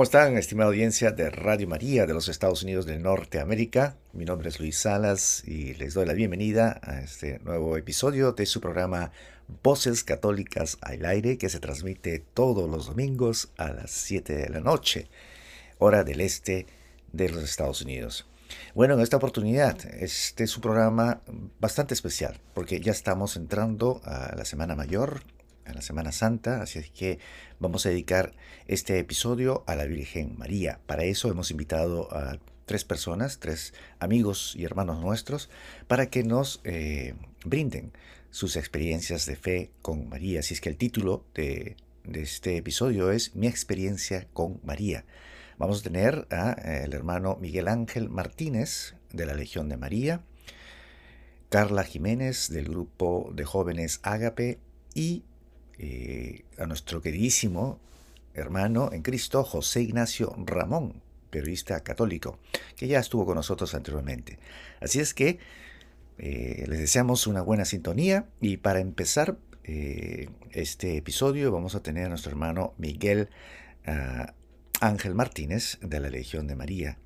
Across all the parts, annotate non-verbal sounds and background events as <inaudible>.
¿Cómo están, estimada audiencia de Radio María de los Estados Unidos de Norteamérica? Mi nombre es Luis Salas y les doy la bienvenida a este nuevo episodio de su programa Voces Católicas al Aire que se transmite todos los domingos a las 7 de la noche, hora del este de los Estados Unidos. Bueno, en esta oportunidad, este es un programa bastante especial porque ya estamos entrando a la Semana Mayor, a la Semana Santa, así es que vamos a dedicar este episodio a la Virgen María. Para eso hemos invitado a tres personas, tres amigos y hermanos nuestros, para que nos eh, brinden sus experiencias de fe con María. Así es que el título de, de este episodio es Mi experiencia con María. Vamos a tener al hermano Miguel Ángel Martínez de la Legión de María, Carla Jiménez del grupo de jóvenes Ágape y eh, a nuestro queridísimo hermano en Cristo, José Ignacio Ramón, periodista católico, que ya estuvo con nosotros anteriormente. Así es que eh, les deseamos una buena sintonía y para empezar eh, este episodio vamos a tener a nuestro hermano Miguel ah, Ángel Martínez de la Legión de María,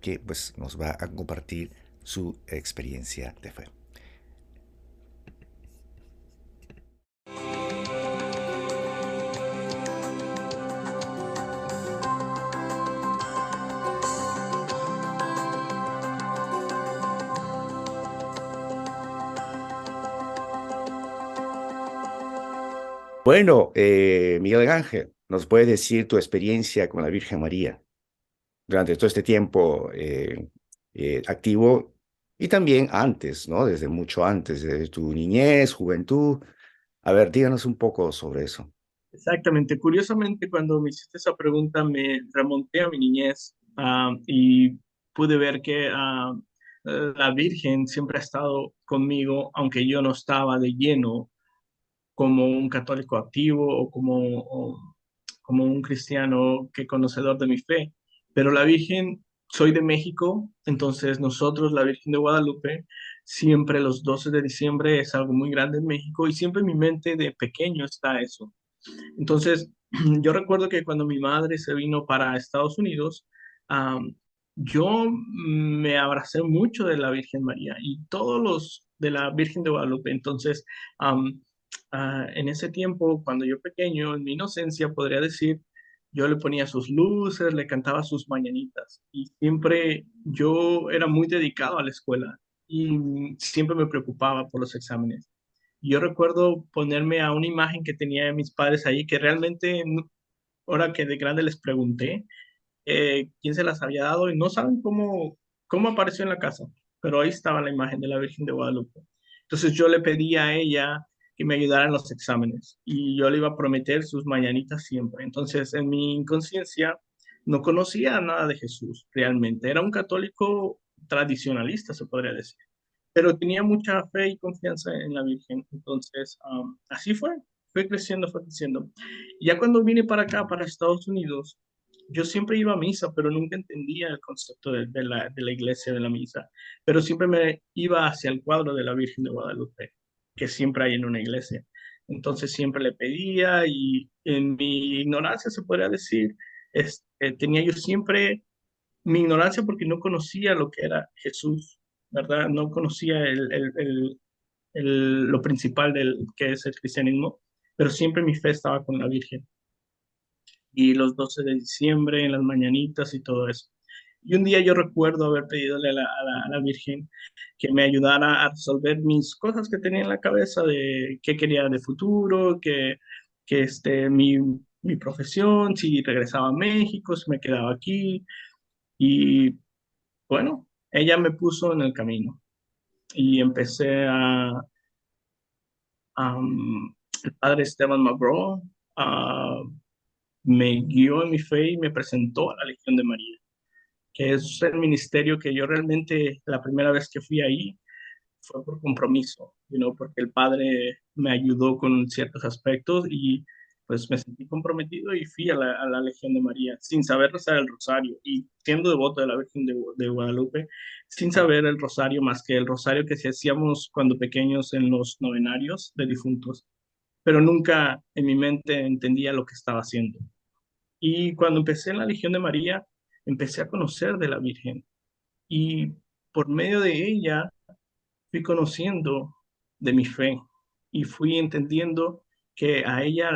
que pues nos va a compartir su experiencia de fe. Bueno, eh, Miguel Ángel, ¿nos puedes decir tu experiencia con la Virgen María durante todo este tiempo eh, eh, activo y también antes, ¿no? Desde mucho antes, de tu niñez, juventud. A ver, díganos un poco sobre eso. Exactamente. Curiosamente, cuando me hiciste esa pregunta, me remonté a mi niñez ah, y pude ver que ah, la Virgen siempre ha estado conmigo, aunque yo no estaba de lleno como un católico activo o como, como un cristiano que conocedor de mi fe. Pero la Virgen, soy de México, entonces nosotros, la Virgen de Guadalupe, siempre los 12 de diciembre es algo muy grande en México y siempre en mi mente de pequeño está eso. Entonces, <clears throat> yo recuerdo que cuando mi madre se vino para Estados Unidos, yo me abracé mucho de la Virgen María y todos los de la Virgen de Guadalupe. Entonces, Ah, en ese tiempo, cuando yo pequeño, en mi inocencia, podría decir, yo le ponía sus luces, le cantaba sus mañanitas y siempre yo era muy dedicado a la escuela y siempre me preocupaba por los exámenes. Yo recuerdo ponerme a una imagen que tenía de mis padres ahí, que realmente, ahora que de grande les pregunté eh, quién se las había dado y no saben cómo, cómo apareció en la casa, pero ahí estaba la imagen de la Virgen de Guadalupe. Entonces yo le pedí a ella que me ayudara en los exámenes y yo le iba a prometer sus mañanitas siempre. Entonces, en mi inconsciencia no conocía nada de Jesús realmente. Era un católico tradicionalista, se podría decir, pero tenía mucha fe y confianza en la Virgen. Entonces, así fue, fue creciendo, fue creciendo. Ya cuando vine para acá, para Estados Unidos, yo siempre iba a misa, pero nunca entendía el concepto de, de, la, de la iglesia, de la misa, pero siempre me iba hacia el cuadro de la Virgen de Guadalupe que siempre hay en una iglesia. Entonces siempre le pedía y en mi ignorancia se podría decir, este, tenía yo siempre mi ignorancia porque no conocía lo que era Jesús, ¿verdad? No conocía el, lo principal del que es el cristianismo, pero siempre mi fe estaba con la Virgen. Y los 12 de diciembre, en las mañanitas y todo eso. Y un día yo recuerdo haber pedidole a la, Virgen que me ayudara a resolver mis cosas que tenía en la cabeza de qué quería de futuro, que, que este, mi, mi profesión, si regresaba a México, si me quedaba aquí. Y bueno, ella me puso en el camino y empecé a... el padre Esteban McGraw me guió en mi fe y me presentó a la Legión de María que es el ministerio que yo realmente la primera vez que fui ahí fue por compromiso, you porque el padre me ayudó con ciertos aspectos y pues me sentí comprometido y fui a la, Legión de María sin saber rezar el rosario y siendo devoto de la Virgen de, Guadalupe, sin saber el rosario más que el rosario que hacíamos cuando pequeños en los novenarios de difuntos, pero nunca en mi mente entendía lo que estaba haciendo. Y cuando empecé en la Legión de María, empecé a conocer de la Virgen. Y por medio de ella fui conociendo de mi fe y fui entendiendo que a ella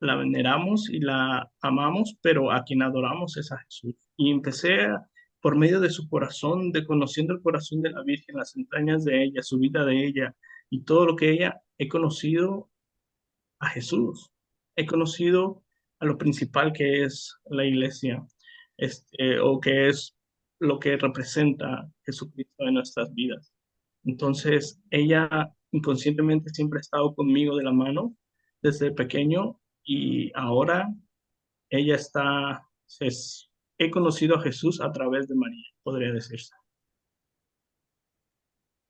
la veneramos y la amamos, pero a quien adoramos es a Jesús. Y empecé por medio de su corazón, de conociendo el corazón de la Virgen, las entrañas de ella, su vida de ella y todo lo que ella, he conocido a Jesús. He conocido a lo principal que es la iglesia, este, o que es lo que representa Jesucristo en nuestras vidas. Entonces, ella inconscientemente siempre ha estado conmigo de la mano desde pequeño y ahora ella está, es, he conocido a Jesús a través de María, podría decirse.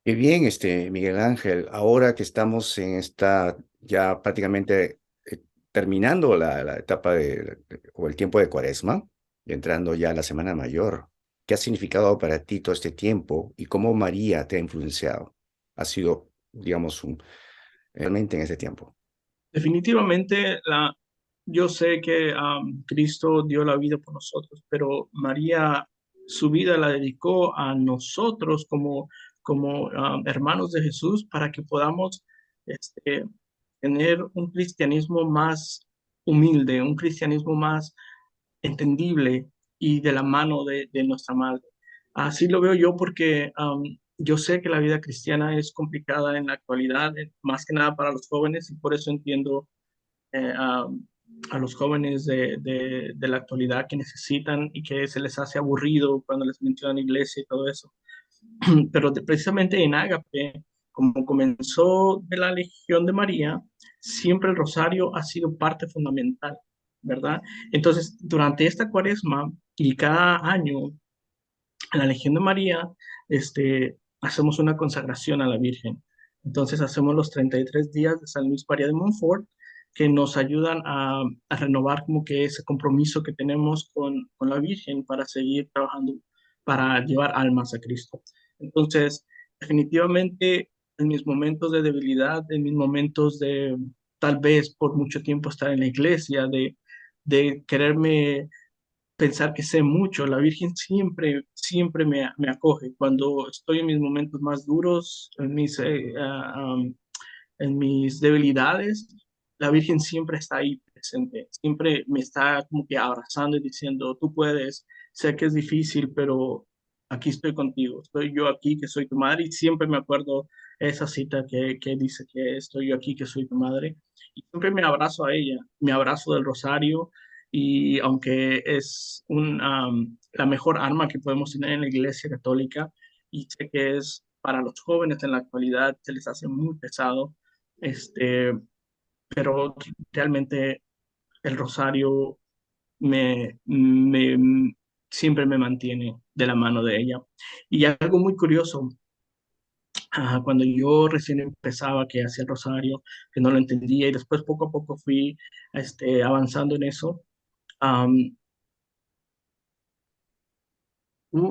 Qué bien, este Miguel Ángel. Ahora que estamos en esta ya prácticamente eh, terminando la, etapa de, o el tiempo de Cuaresma, entrando ya a la Semana Mayor, ¿qué ha significado para ti todo este tiempo y cómo María te ha influenciado? Ha sido, digamos, un, realmente en ese tiempo. Definitivamente, yo sé que Cristo dio la vida por nosotros, pero María su vida la dedicó a nosotros como, como hermanos de Jesús para que podamos este, tener un cristianismo más humilde, un cristianismo más entendible y de la mano de, nuestra madre. Así lo veo yo porque yo sé que la vida cristiana es complicada en la actualidad, eh, más que nada para los jóvenes, y por eso entiendo eh, a, los jóvenes de, de, la actualidad que necesitan y que se les hace aburrido cuando les mencionan iglesia y todo eso. <clears throat> Pero precisamente en Ágape, como comenzó de la Legión de María, siempre el rosario ha sido parte fundamental, ¿verdad? Entonces, durante esta cuaresma y cada año, en la Legión de María, este, hacemos una consagración a la Virgen. Entonces hacemos los 33 días de San Luis María de Montfort que nos ayudan a, renovar como que ese compromiso que tenemos con, con la Virgen para seguir trabajando, para llevar almas a Cristo. Entonces, definitivamente en mis momentos de debilidad, en mis momentos de tal vez por mucho tiempo estar en la iglesia, de, de quererme pensar que sé mucho. La Virgen siempre, siempre me, me acoge. Cuando estoy en mis momentos más duros, en mis, eh, ah, en mis debilidades, la Virgen siempre está ahí presente. Siempre me está como que abrazando y diciendo, tú puedes, sé que es difícil, pero aquí estoy contigo. Estoy yo aquí, que soy tu madre. Y siempre me acuerdo esa cita que, que dice que estoy yo aquí, que soy tu madre. Siempre me abrazo a ella, me abrazo del rosario, y aunque es un, la mejor arma que podemos tener en la Iglesia Católica, y sé que es para los jóvenes en la actualidad, se les hace muy pesado, este, pero realmente el rosario me, me, siempre me mantiene de la mano de ella. Y algo muy curioso, ah, cuando yo recién empezaba que hacía el rosario, que no lo entendía y después poco a poco fui este, avanzando en eso,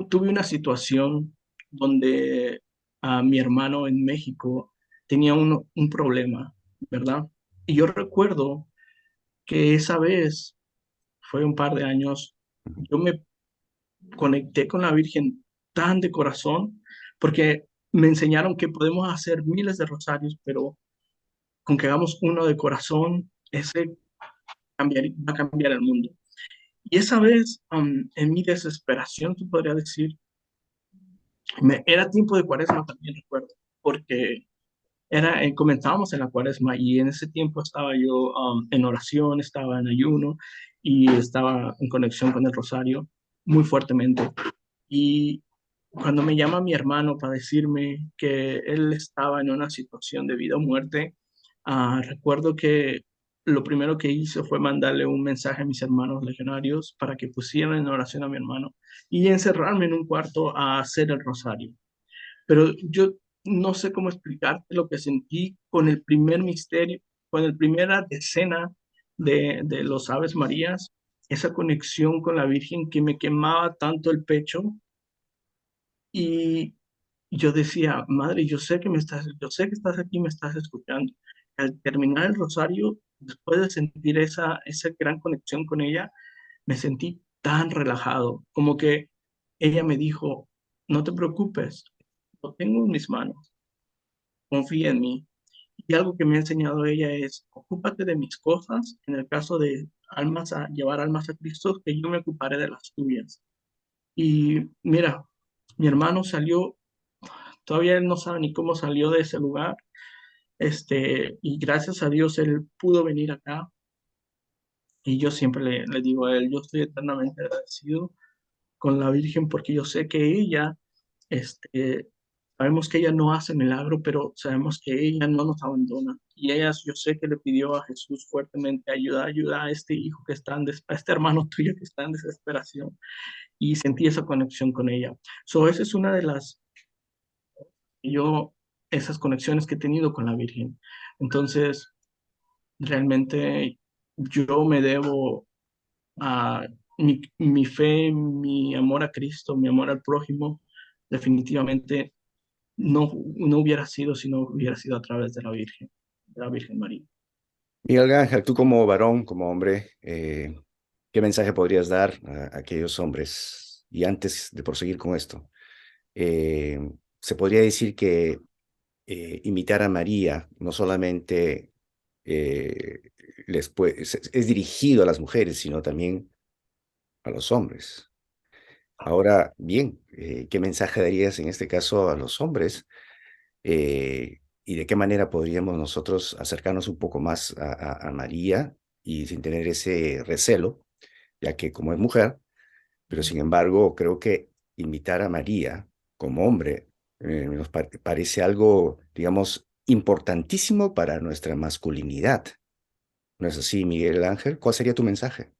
tuve una situación donde a mi hermano en México tenía un, un problema, ¿verdad? Y yo recuerdo que esa vez, fue un par de años, yo me conecté con la Virgen tan de corazón, porque me enseñaron que podemos hacer miles de rosarios, pero con que hagamos uno de corazón, ese va a cambiar el mundo. Y esa vez, en mi desesperación, tú podrías decir, me, era tiempo de cuaresma también, recuerdo, porque era, eh, comenzábamos en la cuaresma y en ese tiempo estaba yo en oración, estaba en ayuno y estaba en conexión con el rosario muy fuertemente. Y cuando me llama mi hermano para decirme que él estaba en una situación de vida o muerte, ah, recuerdo que lo primero que hice fue mandarle un mensaje a mis hermanos legionarios para que pusieran en oración a mi hermano y encerrarme en un cuarto a hacer el rosario. Pero yo no sé cómo explicarte lo que sentí con el primer misterio, con la primera decena de, de los Aves Marías, esa conexión con la Virgen que me quemaba tanto el pecho y yo decía, madre, yo sé que me estás, yo sé que estás aquí, me estás escuchando. Al terminar el rosario, después de sentir esa, esa gran conexión con ella, me sentí tan relajado, como que ella me dijo, no te preocupes, lo tengo en mis manos, confía en mí. Y algo que me ha enseñado ella es, ocúpate de mis cosas, en el caso de almas a llevar almas a Cristo, que yo me ocuparé de las tuyas. Y mira, mi hermano salió, todavía él no sabe ni cómo salió de ese lugar, este, y gracias a Dios él pudo venir acá. Y yo siempre le, le digo a él, yo estoy eternamente agradecido con la Virgen porque yo sé que ella, este, sabemos que ella no hace milagro, pero sabemos que ella no nos abandona. Y ella, yo sé que le pidió a Jesús fuertemente ayuda, ayuda a este hijo que está en, a este hermano tuyo que está en desesperación. Y sentí esa conexión con ella. So, esa es una de las, yo, esas conexiones que he tenido con la Virgen. Entonces, realmente yo me debo a mi, mi fe, mi amor a Cristo, mi amor al prójimo, definitivamente no, no hubiera sido si no hubiera sido a través de la Virgen, de la Virgen María. Miguel Ángel, tú como varón, como hombre, eh, ¿qué mensaje podrías dar a, aquellos hombres? Y antes de proseguir con esto, eh, se podría decir que eh, imitar a María no solamente les puede, es, dirigido a las mujeres, sino también a los hombres. Ahora, bien, eh, ¿qué mensaje darías en este caso a los hombres? Eh, ¿Y de qué manera podríamos nosotros acercarnos un poco más a, María y sin tener ese recelo, ya que como es mujer, pero sin embargo creo que invitar a María como hombre eh, nos parece algo, digamos, importantísimo para nuestra masculinidad. ¿No es así, Miguel Ángel? ¿Cuál sería tu mensaje?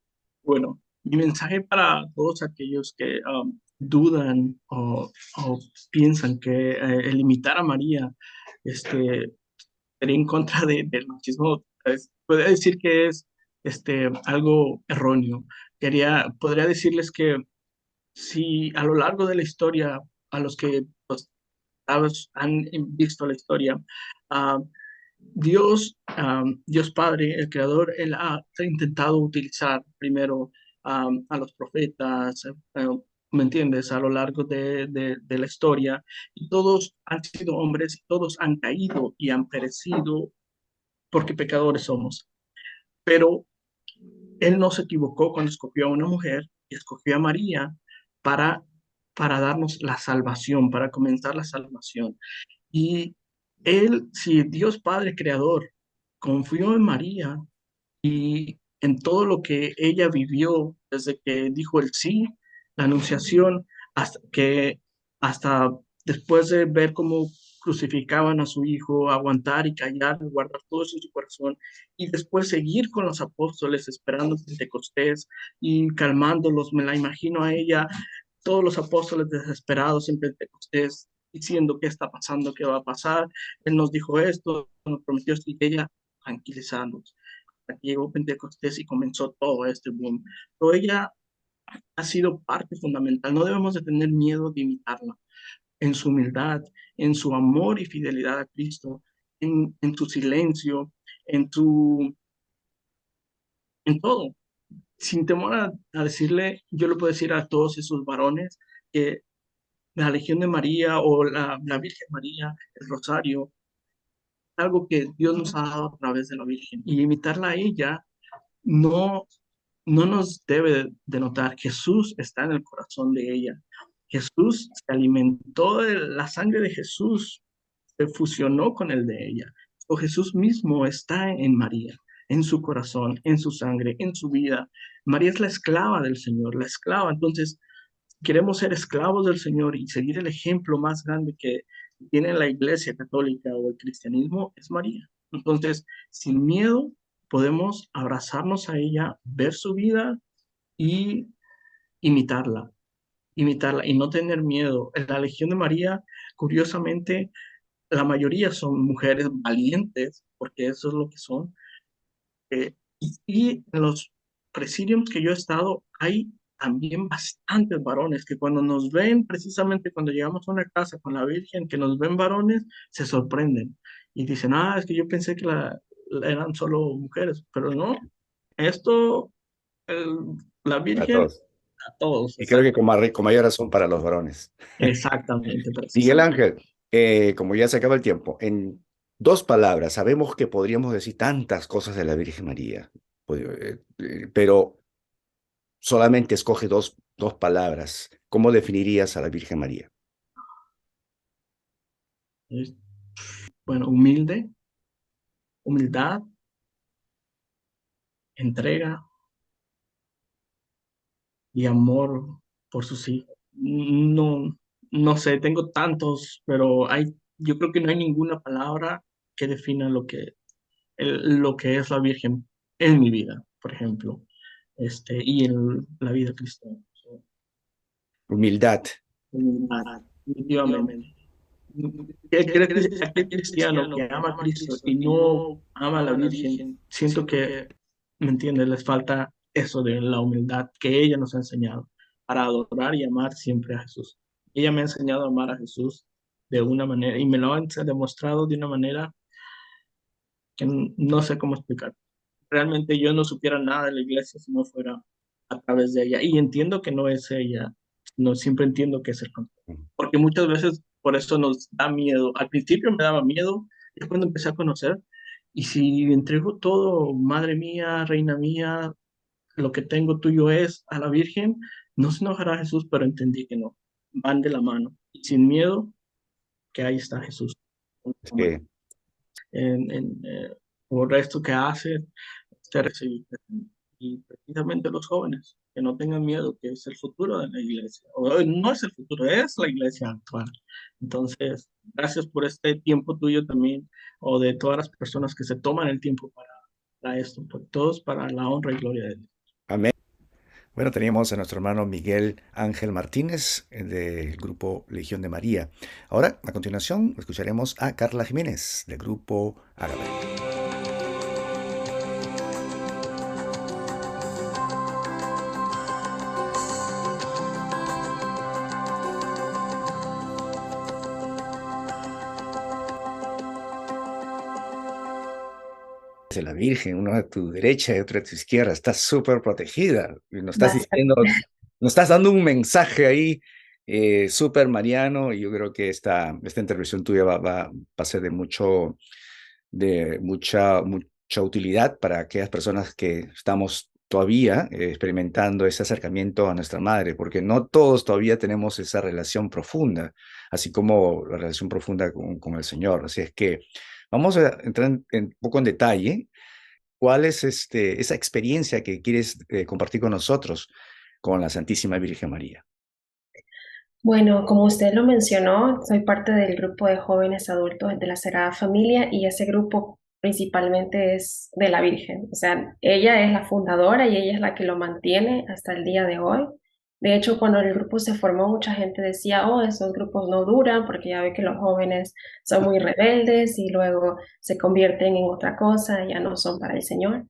Bueno, mi mensaje para todos aquellos que um, dudan o, piensan que eh, el imitar a María este, sería en contra de, del machismo, podría decir que es este, algo erróneo. Quería, podría decirles que si a lo largo de la historia, a los que pues, han visto la historia, uh, Dios, um, Dios Padre, el Creador, Él ha intentado utilizar primero a los profetas, eh, ¿me entiendes?, a lo largo de, de, la historia, y todos han sido hombres todos han caído y han perecido porque pecadores somos. Pero Él no se equivocó cuando escogió a una mujer y escogió a María para, para darnos la salvación, para comenzar la salvación. Y Él, si Dios Padre Creador confió en María y en todo lo que ella vivió desde que dijo el sí, la anunciación, hasta que hasta después de ver cómo crucificaban a su hijo, aguantar y callar, guardar todo eso en su corazón, y después seguir con los apóstoles esperando Pentecostés y calmándolos, me la imagino a ella, todos los apóstoles desesperados en Pentecostés, diciendo qué está pasando, qué va a pasar, él nos dijo esto, nos prometió esto, y ella tranquilizándonos llegó Pentecostés y comenzó todo este boom. Pero ella ha sido parte fundamental. No debemos de tener miedo de imitarla en su humildad, en su amor y fidelidad a Cristo, en, en su silencio, en todo. Sin temor a, decirle, yo le puedo decir a todos esos varones que la Legión de María o la, la Virgen María, el Rosario, algo que Dios nos ha dado a través de la Virgen. Y imitarla a ella no, no nos debe denotar. Jesús está en el corazón de ella. Jesús se alimentó de la sangre de Jesús, se fusionó con el de ella. O Jesús mismo está en María, en su corazón, en su sangre, en su vida. María es la esclava del Señor, la esclava. Entonces, queremos ser esclavos del Señor y seguir el ejemplo más grande que tiene la iglesia católica o el cristianismo es María. Entonces, sin miedo, podemos abrazarnos a ella, ver su vida y imitarla, imitarla y no tener miedo. En la Legión de María, curiosamente, la mayoría son mujeres valientes, porque eso es lo que son. Eh, y, en los presidios que yo he estado, hay también bastantes varones que cuando nos ven, precisamente cuando llegamos a una casa con la Virgen, que nos ven varones, se sorprenden y dicen, ah, es que yo pensé que la, eran solo mujeres, pero no, esto La Virgen a todos. Y creo que con, mayor razón para los varones. Exactamente. <laughs> Miguel Ángel, eh, como ya se acaba el tiempo, en dos palabras, sabemos que podríamos decir tantas cosas de la Virgen María, pues, eh, eh, pero solamente escoge dos, dos palabras. ¿Cómo definirías a la Virgen María? Bueno, humilde, humildad, entrega y amor por sus hijos. No, no sé, tengo tantos, pero hay, yo creo que no hay ninguna palabra que defina lo que, lo que es la Virgen en mi vida, por ejemplo, este, y en la vida cristiana. Humildad. Humildad, definitivamente. Aquel cristiano que ama a Cristo y no ama a la Virgen, siento que, ¿me entiendes? Les falta eso de la humildad que ella nos ha enseñado para adorar y amar siempre a Jesús. Ella me ha enseñado a amar a Jesús de una manera y me lo ha demostrado de una manera que no sé cómo explicar. Realmente yo no supiera nada de la iglesia si no fuera a través de ella. Y entiendo que no es ella, no siempre entiendo que es el. Porque muchas veces por eso nos da miedo. Al principio me daba miedo, es cuando empecé a conocer. Y si entrego todo, madre mía, reina mía, lo que tengo tuyo es a la Virgen, no se enojará Jesús, pero entendí que no, van de la mano. Y sin miedo, que ahí está Jesús. En, en, eh, por esto que hace, y precisamente los jóvenes, que no tengan miedo, que es el futuro de la iglesia. O, no es el futuro, es la iglesia actual. Entonces, gracias por este tiempo tuyo también, o de todas las personas que se toman el tiempo para, para esto, por todos para la honra y gloria de Dios. Bueno, teníamos a nuestro hermano Miguel Ángel Martínez eh, del grupo Legión de María. Ahora, a continuación, escucharemos a Carla Jiménez del grupo Árabe. De la Virgen, uno a tu derecha y otro a tu izquierda, estás súper protegida. Nos estás diciendo, nos estás dando un mensaje ahí eh, súper mariano y yo creo que esta, esta intervención tuya va, va, a ser de mucho, de mucha, mucha utilidad para aquellas personas que estamos todavía eh, experimentando ese acercamiento a nuestra madre, porque no todos todavía tenemos esa relación profunda, así como la relación profunda con, con el Señor. Así es que Vamos a entrar un poco en detalle. ¿Cuál es este, esa experiencia que quieres eh, compartir con nosotros con la Santísima Virgen María? Bueno, como usted lo mencionó, soy parte del grupo de jóvenes adultos de la Sagrada Familia y ese grupo principalmente es de la Virgen. O sea, ella es la fundadora y ella es la que lo mantiene hasta el día de hoy. De hecho, cuando el grupo se formó, mucha gente decía, oh, esos grupos no duran porque ya ve que los jóvenes son muy rebeldes y luego se convierten en otra cosa, ya no son para el Señor.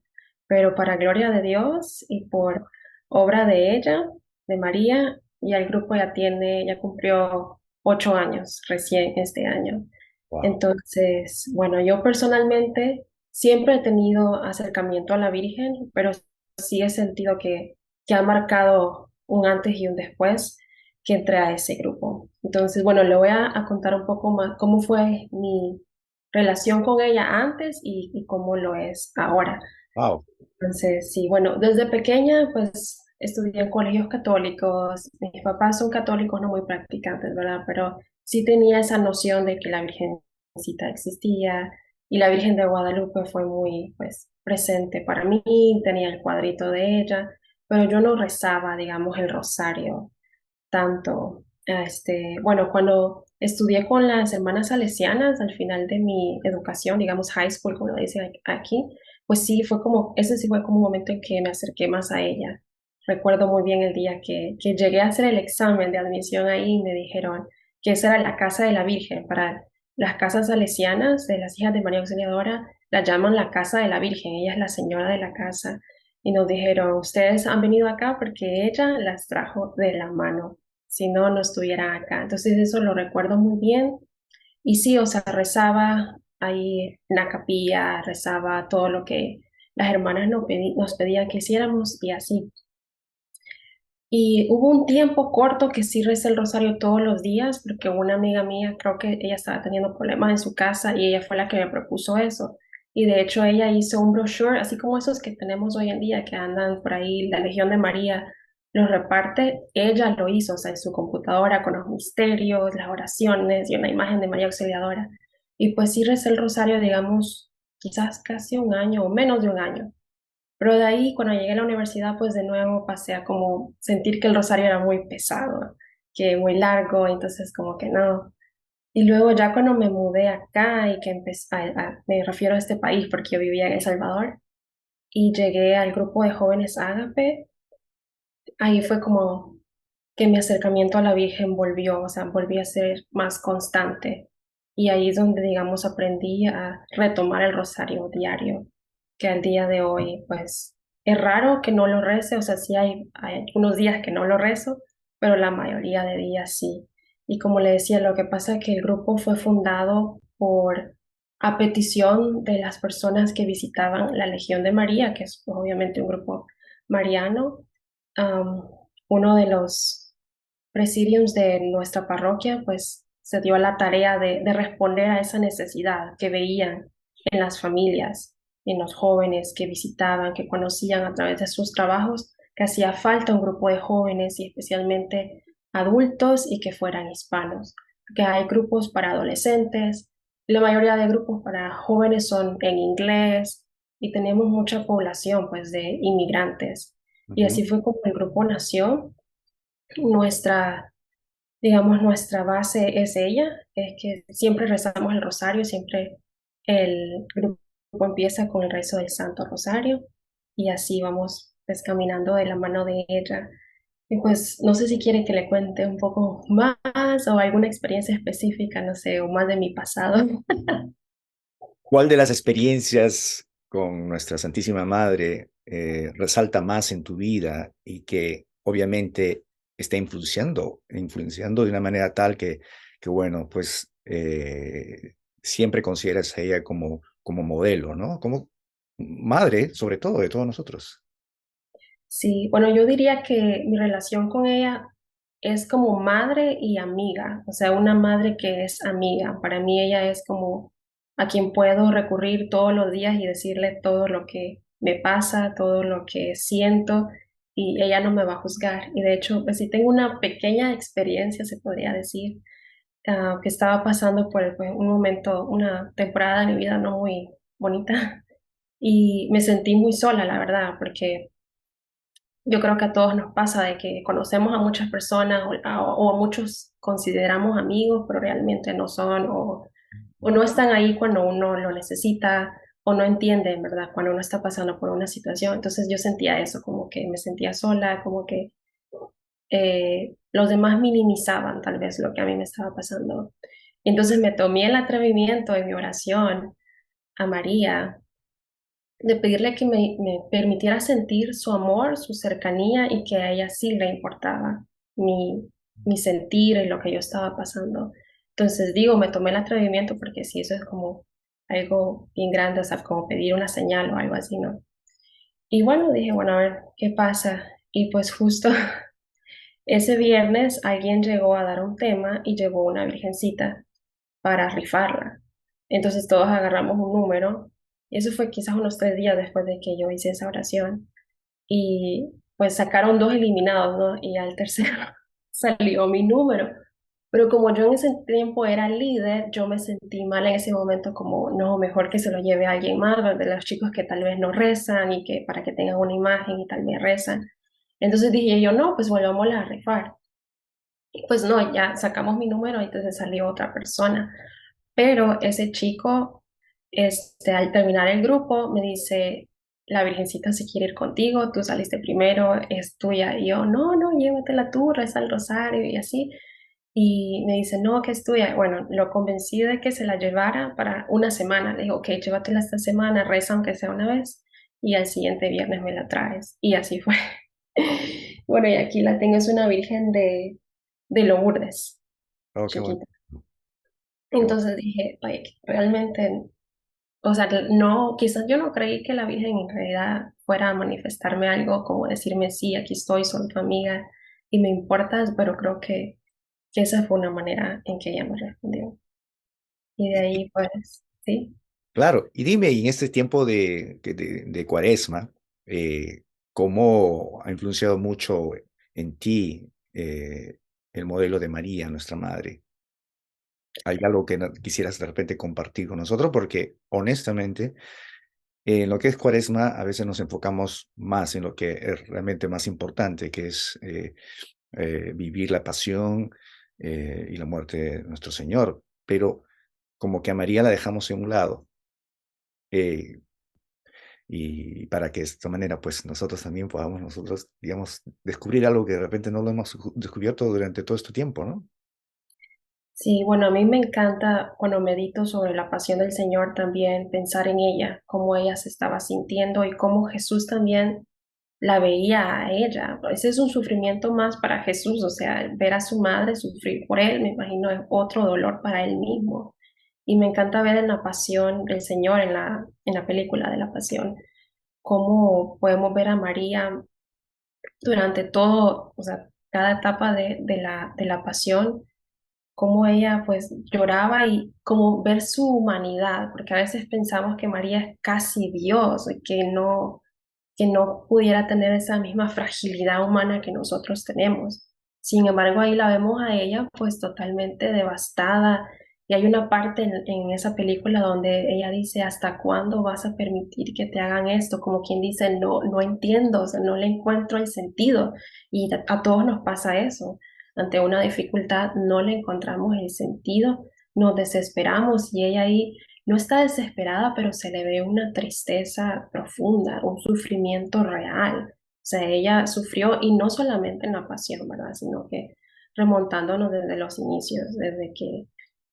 Pero para gloria de Dios y por obra de ella, de María, ya el grupo ya tiene, ya cumplió ocho años recién este año. Entonces, bueno, yo personalmente siempre he tenido acercamiento a la Virgen, pero sí he sentido que, que ha marcado un antes y un después que entré a ese grupo. Entonces, bueno, le voy a, contar un poco más cómo fue mi relación con ella antes y, cómo lo es ahora. Wow. Entonces, sí, bueno, desde pequeña, pues estudié en colegios católicos. Mis papás son católicos, no muy practicantes, ¿verdad? Pero sí tenía esa noción de que la Virgencita existía y la Virgen de Guadalupe fue muy, pues, presente para mí. Tenía el cuadrito de ella pero yo no rezaba, digamos, el rosario tanto. Este, bueno, cuando estudié con las hermanas salesianas al final de mi educación, digamos high school, como lo dicen aquí, pues sí, fue como, ese sí fue como un momento en que me acerqué más a ella. Recuerdo muy bien el día que, llegué a hacer el examen de admisión ahí y me dijeron que esa era la casa de la Virgen. Para las casas salesianas de las hijas de María Auxiliadora, la llaman la casa de la Virgen, ella es la señora de la casa y nos dijeron, ustedes han venido acá porque ella las trajo de la mano, si no, no estuvieran acá. Entonces eso lo recuerdo muy bien. Y sí, o sea, rezaba ahí en la capilla, rezaba todo lo que las hermanas nos, pedían que hiciéramos y así. Y hubo un tiempo corto que sí recé el rosario todos los días, porque una amiga mía, creo que ella estaba teniendo problemas en su casa y ella fue la que me propuso eso. Y de hecho ella hizo un brochure, así como esos que tenemos hoy en día, que andan por ahí, la Legión de María los reparte, ella lo hizo, o sea, en su computadora con los misterios, las oraciones y una imagen de María Auxiliadora. Y pues sí recé el rosario, digamos, quizás casi un año o menos de un año. Pero de ahí, cuando llegué a la universidad, pues de nuevo pasé a como sentir que el rosario era muy pesado, que muy largo, entonces como que no. Y luego ya cuando me mudé acá y que empecé, me refiero a este país porque yo vivía en El Salvador y llegué al grupo de jóvenes Ágape, ahí fue como que mi acercamiento a la Virgen volvió, o sea, volví a ser más constante. Y ahí es donde, digamos, aprendí a retomar el rosario diario que al día de hoy, pues es raro que no lo rece, o sea, sí hay, hay unos días que no lo rezo, pero la mayoría de días sí. Y como le decía, lo que pasa es que el grupo fue fundado por a petición de las personas que visitaban la Legión de María, que es obviamente un grupo mariano. uno de los presidios de nuestra parroquia, pues se dio la tarea de responder a esa necesidad que veían en las familias en los jóvenes que visitaban, que conocían a través de sus trabajos, que hacía falta un grupo de jóvenes y especialmente adultos y que fueran hispanos, que hay grupos para adolescentes, la mayoría de grupos para jóvenes son en inglés y tenemos mucha población pues de inmigrantes. Y así fue como el grupo nació. Nuestra, digamos, nuestra base es ella, es que siempre rezamos el rosario, siempre el grupo empieza con el rezo del Santo Rosario y así vamos pues caminando de la mano de ella. Y pues no sé si quiere que le cuente un poco más o alguna experiencia específica, no sé, o más de mi pasado. <laughs> ¿Cuál de las experiencias con nuestra Santísima Madre eh, resalta más en tu vida y que obviamente está influenciando, influenciando de una manera tal que, que bueno, pues eh, siempre consideras a ella como como modelo, ¿no? Como madre, sobre todo, de todos nosotros. Sí, bueno, yo diría que mi relación con ella es como madre y amiga, o sea, una madre que es amiga. Para mí ella es como a quien puedo recurrir todos los días y decirle todo lo que me pasa, todo lo que siento y ella no me va a juzgar. Y de hecho, pues sí tengo una pequeña experiencia, se podría decir, Ah, que estaba pasando por pues, un momento, una temporada de mi vida no muy bonita <laughs> y me sentí muy sola, la verdad, porque yo creo que a todos nos pasa de que conocemos a muchas personas o, a, muchos consideramos amigos, pero realmente no son o, o no están ahí cuando uno lo necesita o no entienden, ¿verdad? Cuando uno está pasando por una situación. Entonces yo sentía eso, como que me sentía sola, como que eh, los demás minimizaban tal vez lo que a mí me estaba pasando. Entonces me tomé el atrevimiento en mi oración a María de pedirle que me, permitiera sentir su amor, su cercanía y que a ella sí le importaba mi, mi sentir y lo que yo estaba pasando. Entonces digo, me tomé el atrevimiento porque si eso es como algo bien grande, o sea, como pedir una señal o algo así, ¿no? Y bueno, dije, bueno, a ver, ¿qué pasa? Y pues justo <laughs> ese viernes alguien llegó a dar un tema y llevó una virgencita para rifarla. Entonces todos agarramos un número eso fue quizás unos tres días después de que yo hice esa oración. Y pues sacaron dos eliminados, ¿no? Y al tercero <laughs> salió mi número. Pero como yo en ese tiempo era líder, yo me sentí mal en ese momento como, no, mejor que se lo lleve a alguien más, de los chicos que tal vez no rezan y que para que tengan una imagen y tal vez rezan. Entonces dije yo, no, pues volvamos a rifar. Pues no, ya sacamos mi número y entonces salió otra persona. Pero ese chico, este, al terminar el grupo, me dice, la Virgencita se quiere ir contigo, tú saliste primero, es tuya. Y yo, no, no, llévatela tú, reza el rosario y así. Y me dice, no, que es tuya. Bueno, lo convencí de que se la llevara para una semana. Le digo, ok, llévatela esta semana, reza aunque sea una vez. Y al siguiente viernes me la traes. Y así fue. <laughs> bueno, y aquí la tengo, es una virgen de, de Lourdes. Oh, Entonces dije, realmente, o sea, no, quizás yo no creí que la Virgen en realidad fuera a manifestarme algo como decirme, sí, aquí estoy, soy tu amiga, y me importas, pero creo que, esa fue una manera en que ella me respondió. Y de ahí, pues, sí. Claro, y dime, en este tiempo de, de, cuaresma, eh, ¿cómo ha influenciado mucho en ti eh, el modelo de María, nuestra madre? ¿Hay algo que quisieras de repente compartir con nosotros? Porque honestamente, en lo que es cuaresma, a veces nos enfocamos más en lo que es realmente más importante, que es eh, vivir la pasión y la muerte de nuestro Señor. Pero como que a María la dejamos en un lado. Eh, y para que de esta manera, pues nosotros también podamos, nosotros, digamos, descubrir algo que de repente no lo hemos descubierto durante todo este tiempo, ¿no? Sí, bueno, a mí me encanta cuando medito sobre la pasión del Señor también pensar en ella, cómo ella se estaba sintiendo y cómo Jesús también la veía a ella. Ese es un sufrimiento más para Jesús, o sea, ver a su madre sufrir por él, me imagino es otro dolor para él mismo. Y me encanta ver en la pasión del Señor, en la, en la película de la pasión, cómo podemos ver a María durante todo, o sea, cada etapa de, de, la, de la pasión, cómo ella pues lloraba y cómo ver su humanidad, porque a veces pensamos que María es casi Dios, que no, que no pudiera tener esa misma fragilidad humana que nosotros tenemos. Sin embargo, ahí la vemos a ella pues totalmente devastada, y hay una parte en, esa película donde ella dice, ¿hasta cuándo vas a permitir que te hagan esto? Como quien dice, no, no entiendo, no le encuentro el sentido. Y a, todos nos pasa eso. Ante una dificultad no le encontramos el sentido, nos desesperamos y ella ahí no está desesperada, pero se le ve una tristeza profunda, un sufrimiento real. O sea, ella sufrió y no solamente en la pasión, ¿verdad? Sino que remontándonos desde los inicios, desde que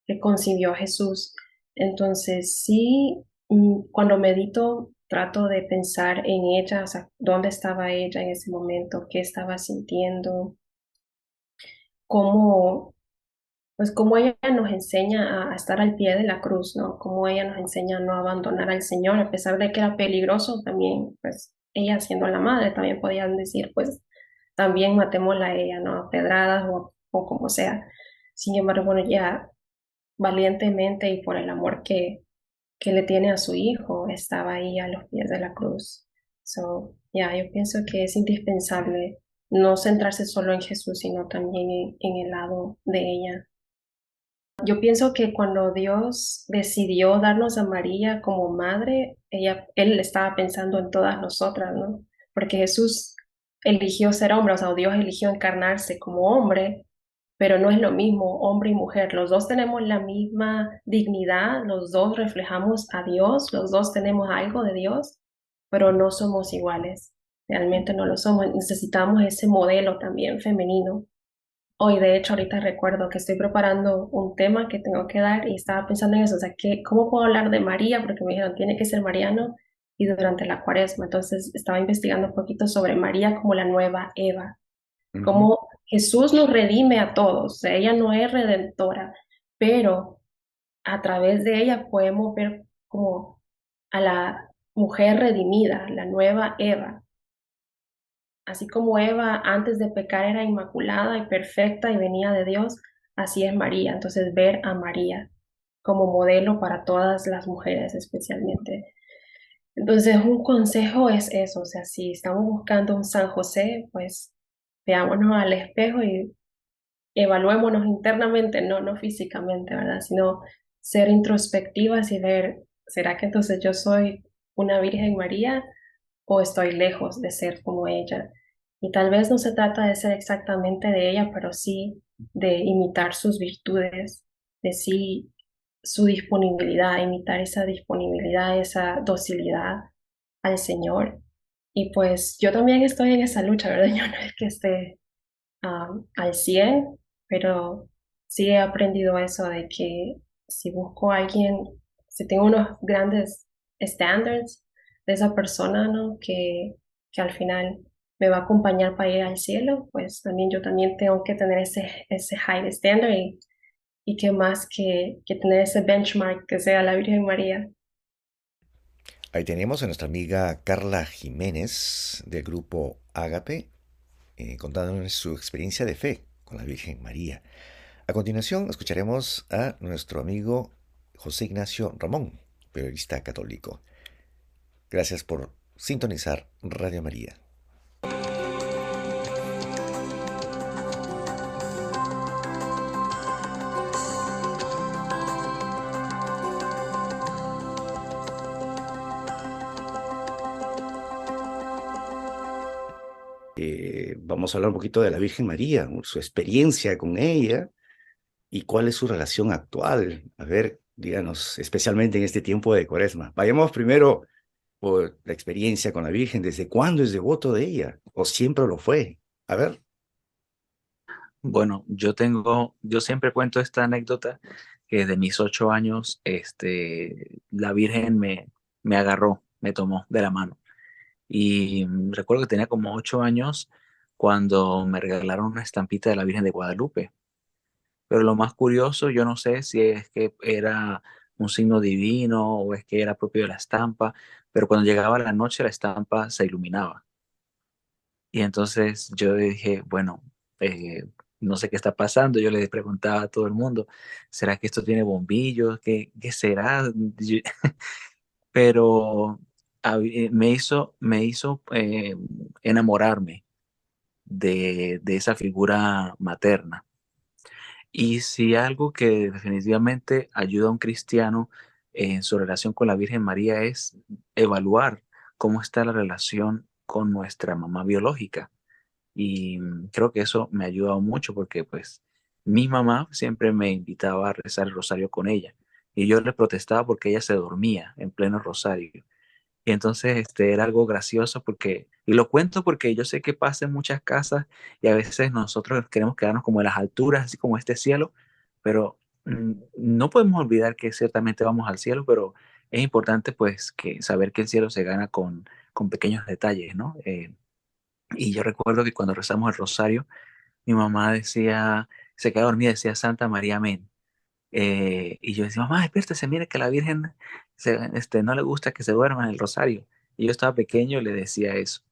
que concibió a Jesús. Entonces, sí, mm, cuando medito, trato de pensar en ella, o sea, dónde estaba ella en ese momento, qué estaba sintiendo, cómo, pues cómo ella nos enseña a, estar al pie de la cruz, ¿no? Cómo ella nos enseña a no abandonar al Señor, a pesar de que era peligroso también, pues ella siendo la madre, también podían decir, pues también matémosla a ella, ¿no? A pedradas o, o como sea. Sin embargo, bueno, ya valientemente y por el amor que, que le tiene a su hijo, estaba ahí a los pies de la cruz. So, ya, yo pienso que es indispensable no centrarse solo en Jesús, sino también en, el lado de ella. Yo pienso que cuando Dios decidió darnos a María como madre, ella, Él estaba pensando en todas nosotras, ¿no? Porque Jesús eligió ser hombre, o sea, Dios eligió encarnarse como hombre pero no es lo mismo hombre y mujer. Los dos tenemos la misma dignidad, los dos reflejamos a Dios, los dos tenemos algo de Dios, pero no somos iguales. Realmente no lo somos. Necesitamos ese modelo también femenino. Hoy, de hecho, ahorita recuerdo que estoy preparando un tema que tengo que dar y estaba pensando en eso, o sea, que, ¿cómo puedo hablar de María? Porque me dijeron, tiene que ser mariano y durante la cuaresma. Entonces, estaba investigando un poquito sobre María como la nueva Eva, cómo Jesús nos redime a todos, ella no es redentora, pero a través de ella podemos ver como a la mujer redimida, la nueva Eva. Así como Eva antes de pecar era inmaculada y perfecta y venía de Dios, así es María. Entonces ver a María como modelo para todas las mujeres especialmente. Entonces un consejo es eso, o sea, si estamos buscando un San José, pues veámonos al espejo y evaluémonos internamente, no, no físicamente, ¿verdad? Sino ser introspectivas y ver, ¿será que entonces yo soy una Virgen María o estoy lejos de ser como ella? Y tal vez no se trata de ser exactamente de ella, pero sí de imitar sus virtudes, de sí su disponibilidad, imitar esa disponibilidad, esa docilidad al Señor y pues yo también estoy en esa lucha, ¿verdad? <laughs> Yo no es que esté al 100, pero sí he aprendido eso de que si busco a alguien, si tengo unos grandes estándares esa persona, ¿no? Que, que al final me va a acompañar para ir al cielo, pues también yo también tengo que tener ese, ese high standard y, y que más que, que tener ese benchmark que sea la Virgen María. Ahí tenemos a nuestra amiga Carla Jiménez del grupo Ágape. eh, contándonos su experiencia de fe con la Virgen María. A continuación escucharemos a nuestro amigo José Ignacio Ramón, periodista católico. Gracias por sintonizar Radio María. Eh, vamos a hablar un poquito de la Virgen María, su experiencia con ella y cuál es su relación actual. A ver, díganos, especialmente en este tiempo de cuaresma. Vayamos primero la experiencia con la Virgen, ¿desde cuándo es devoto de ella? ¿O siempre lo fue? A ver. Bueno, yo tengo, yo siempre cuento esta anécdota que de mis ocho años, este, la Virgen me, me agarró, me tomó de la mano. Y recuerdo que tenía como ocho años cuando me regalaron una estampita de la Virgen de Guadalupe. Pero lo más curioso, yo no sé si es que era un signo divino o es que era propio de la estampa, pero cuando llegaba la noche la estampa se iluminaba. Y entonces yo dije, bueno, eh, no sé qué está pasando. Yo le preguntaba a todo el mundo, ¿será que esto tiene bombillos? ¿Qué, qué será? <laughs> pero eh, me hizo, me hizo eh, enamorarme de, de esa figura materna. Y si algo que definitivamente ayuda a un cristiano en su relación con la Virgen María es evaluar cómo está la relación con nuestra mamá biológica. Y mm, creo que eso me ha ayudado mucho porque pues mi mamá siempre me invitaba a rezar el rosario con ella y yo le protestaba porque ella se dormía en pleno rosario. Y entonces este, era algo gracioso porque, y lo cuento porque yo sé que pasa en muchas casas y a veces nosotros queremos quedarnos como en las alturas, así como este cielo, pero mm, no podemos olvidar que ciertamente vamos al cielo, pero es importante pues que saber que el cielo se gana con, con pequeños detalles, ¿no? Eh, y yo recuerdo que cuando rezamos el rosario, mi mamá decía, se quedaba dormida, decía Santa María Amén. Eh, y yo decía, mamá, despiértese, mire que la Virgen este, no le gusta que se duerma en el rosario. Y yo estaba pequeño y le decía eso.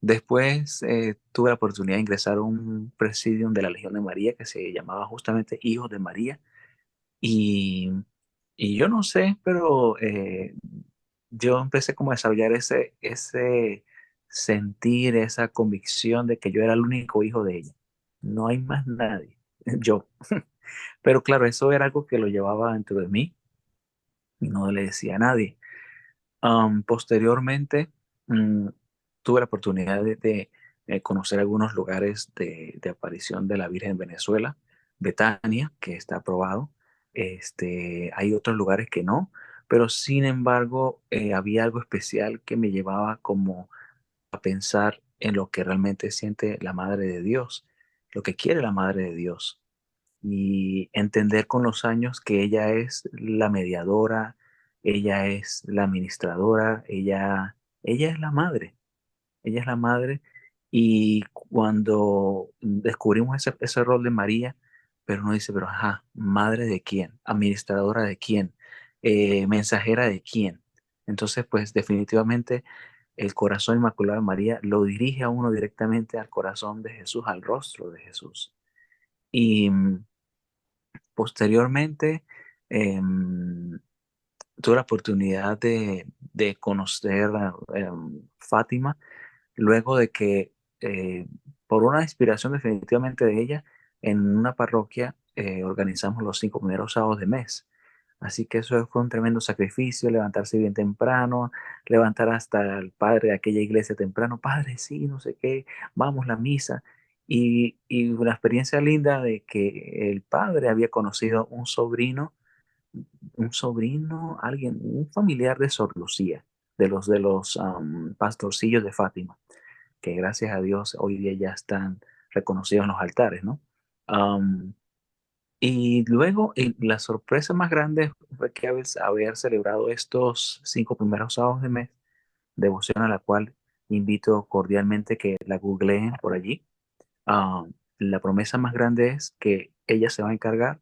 Después eh, tuve la oportunidad de ingresar a un presidium de la Legión de María que se llamaba justamente Hijos de María. Y, y yo no sé, pero eh, yo empecé como a desarrollar ese, ese sentir, esa convicción de que yo era el único hijo de ella. No hay más nadie, <laughs> yo. Pero claro, eso era algo que lo llevaba dentro de mí y no le decía a nadie. posteriormente, mm, tuve la oportunidad de, conocer algunos lugares de, aparición de la Virgen en Venezuela, Betania, que está aprobado. Este, hay otros lugares que no, pero sin embargo eh, había algo especial que me llevaba como a pensar en lo que realmente siente la Madre de Dios, lo que quiere la Madre de Dios y entender con los años que ella es la mediadora, ella es la administradora, ella, ella es la madre, ella es la madre y cuando descubrimos ese, ese rol de María, pero uno dice, pero ajá, madre de quién, administradora de quién, eh, mensajera de quién. Entonces, pues definitivamente el corazón inmaculado de María lo dirige a uno directamente al corazón de Jesús, al rostro de Jesús. Y mm, Posteriormente, em, tuve la oportunidad de, conocer a em, Fátima, luego de que, eh, por una inspiración definitivamente de ella, en una parroquia eh, organizamos los cinco primeros sábados de mes. Así que eso fue un tremendo sacrificio, levantarse bien temprano, levantar hasta el padre de aquella iglesia temprano, padre, sí, no sé qué, vamos la misa. Y, una experiencia linda de que el padre había conocido un sobrino, un sobrino, alguien, un familiar de Sor Lucía, de los de los pastorcillos de Fátima, que gracias a Dios hoy día ya están reconocidos en los altares, ¿no? y luego la sorpresa más grande fue que haber, haber celebrado estos cinco primeros sábados de mes, devoción a la cual invito cordialmente que la googleen por allí Ah, la promesa más grande es que ella se va a encargar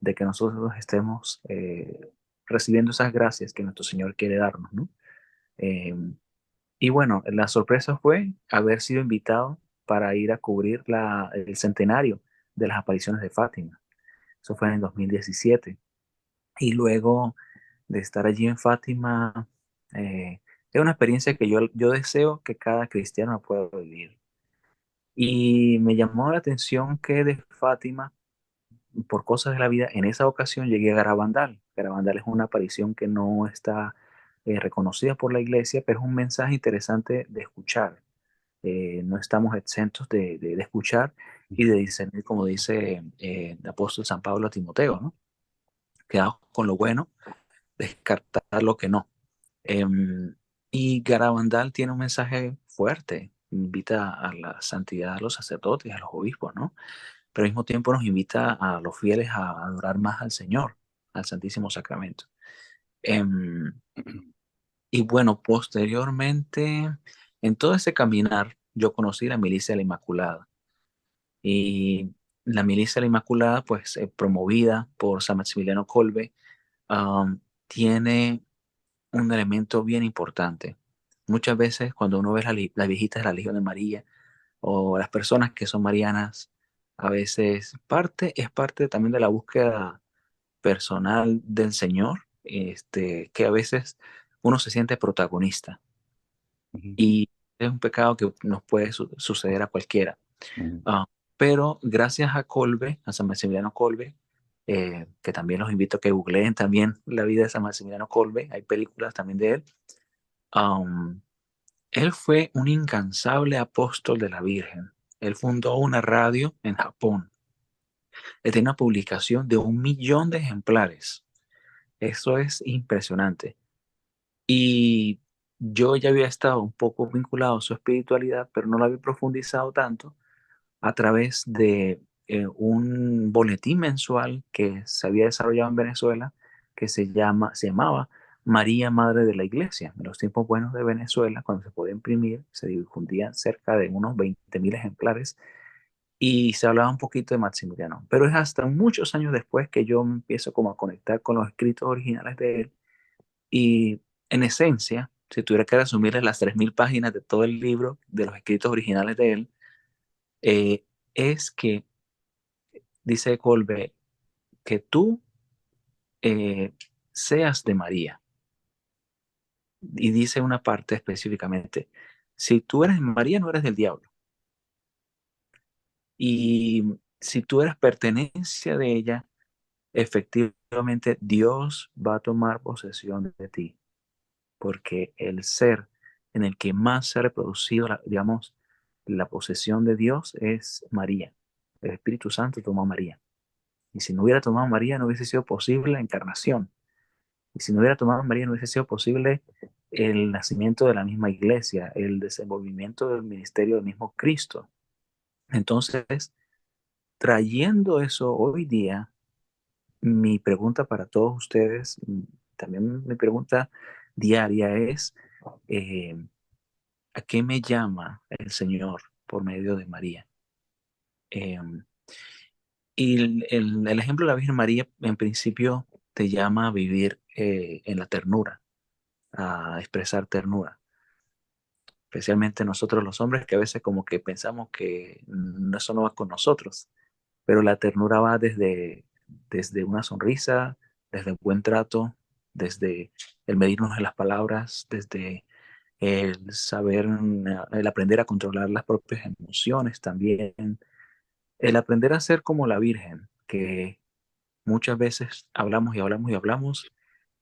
de que nosotros estemos eh, recibiendo esas gracias que nuestro Señor quiere darnos, ¿no? Em, y bueno, la sorpresa fue haber sido invitado para ir a cubrir el centenario de las apariciones de Fátima. Eso fue en el 2017. Y luego de estar allí en Fátima, eh, es una experiencia que yo, yo deseo que cada cristiano pueda vivir. Y me llamó la atención que de Fátima, por cosas de la vida, en esa ocasión llegué a Garabandal. Garabandal es una aparición que no está eh, reconocida por la iglesia, pero es un mensaje interesante de escuchar. Eh, no estamos exentos de, de, escuchar y de discernir, como dice eh, el apóstol San Pablo a Timoteo, ¿no? Quedaos con lo bueno, descartar lo que no. Em, y Garabandal tiene un mensaje fuerte, invita a la santidad a los sacerdotes, a los obispos, ¿no? Pero al mismo tiempo nos invita a los fieles a adorar más al Señor, al Santísimo Sacramento. Em, y bueno, posteriormente, en todo ese caminar, yo conocí la milicia de la Inmaculada. Y la milicia de la Inmaculada, pues eh, promovida por San Maximiliano Colbe, tiene un elemento bien importante. Muchas veces cuando uno ve las viejitas de la Legión de María o las personas que son marianas, a veces parte es parte también de la búsqueda personal del Señor, este, que a veces uno se siente protagonista. Y es un pecado que nos puede suceder a cualquiera. Ah, pero gracias a Colbe, a San Maximiliano Colbe, eh, que también los invito a que googleen también la vida de San Maximiliano Colbe, hay películas también de él. Él fue un incansable apóstol de la Virgen. Él fundó una radio en Japón. Él tiene una publicación de un millón de ejemplares. Eso es impresionante. Y yo ya había estado un poco vinculado a su espiritualidad, pero no lo había profundizado tanto a través de eh, un boletín mensual que se había desarrollado en Venezuela que se, llama, se llamaba María Madre de la Iglesia. En los tiempos buenos de Venezuela, cuando se podía imprimir, se difundían cerca de unos 20.000 ejemplares y se hablaba un poquito de Maximiliano. Pero es hasta muchos años después que yo empiezo como a conectar con los escritos originales de él y en esencia, si tuviera que resumirles las 3.000 páginas de todo el libro, de los escritos originales de él, eh, es que, dice Colbe, que tú eh, seas de María. Y dice una parte específicamente, si tú eres María, no eres del diablo. Y si tú eres pertenencia de ella, efectivamente Dios va a tomar posesión de ti porque el ser en el que más se ha reproducido, digamos, la posesión de Dios es María. El Espíritu Santo tomó a María. Y si no hubiera tomado a María, no hubiese sido posible la encarnación. Y si no hubiera tomado María, no hubiese sido posible el nacimiento de la misma iglesia, el desenvolvimiento del ministerio del mismo Cristo. Entonces, trayendo eso hoy día, mi pregunta para todos ustedes, también mi pregunta diaria es, eh, ¿a qué me llama el Señor por medio de María? Em, y el, ejemplo de la Virgen María, en principio, te llama a vivir eh, en la ternura, a expresar ternura. Especialmente nosotros los hombres, que a veces como que pensamos que eso no va con nosotros, pero la ternura va desde, desde una sonrisa, desde un buen trato, desde el medirnos en las palabras, desde el saber, el aprender a controlar las propias emociones también, el aprender a ser como la Virgen, que muchas veces hablamos y hablamos y hablamos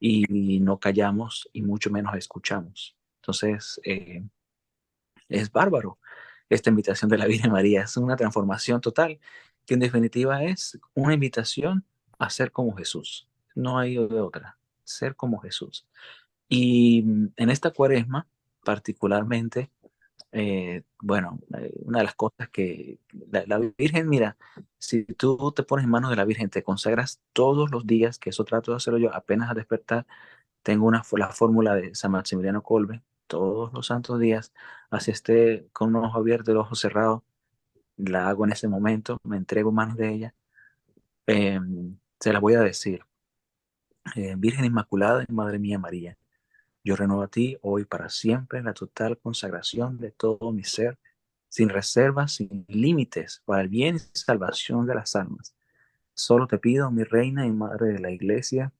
y no callamos y mucho menos escuchamos. Entonces, eh, es bárbaro esta invitación de la Virgen María, es una transformación total, que en definitiva es una invitación a ser como Jesús, no hay otra ser como Jesús. Y mm, en esta cuaresma, particularmente, eh, bueno, eh, una de las cosas que la, Virgen, mira, si tú te pones en manos de la Virgen, te consagras todos los días, que eso trato de hacerlo yo apenas a despertar, tengo una, la fórmula de San Maximiliano Colbe, todos los santos días, así esté con un ojo abierto, el ojo cerrado, la hago en ese momento, me entrego en manos de ella, em, se la voy a decir. Eh, Virgen Inmaculada y Madre mía María, yo renuevo a ti hoy para siempre la total consagración de todo mi ser sin reservas, sin límites, para el bien y salvación de las almas. Solo te pido, mi reina y madre de la iglesia,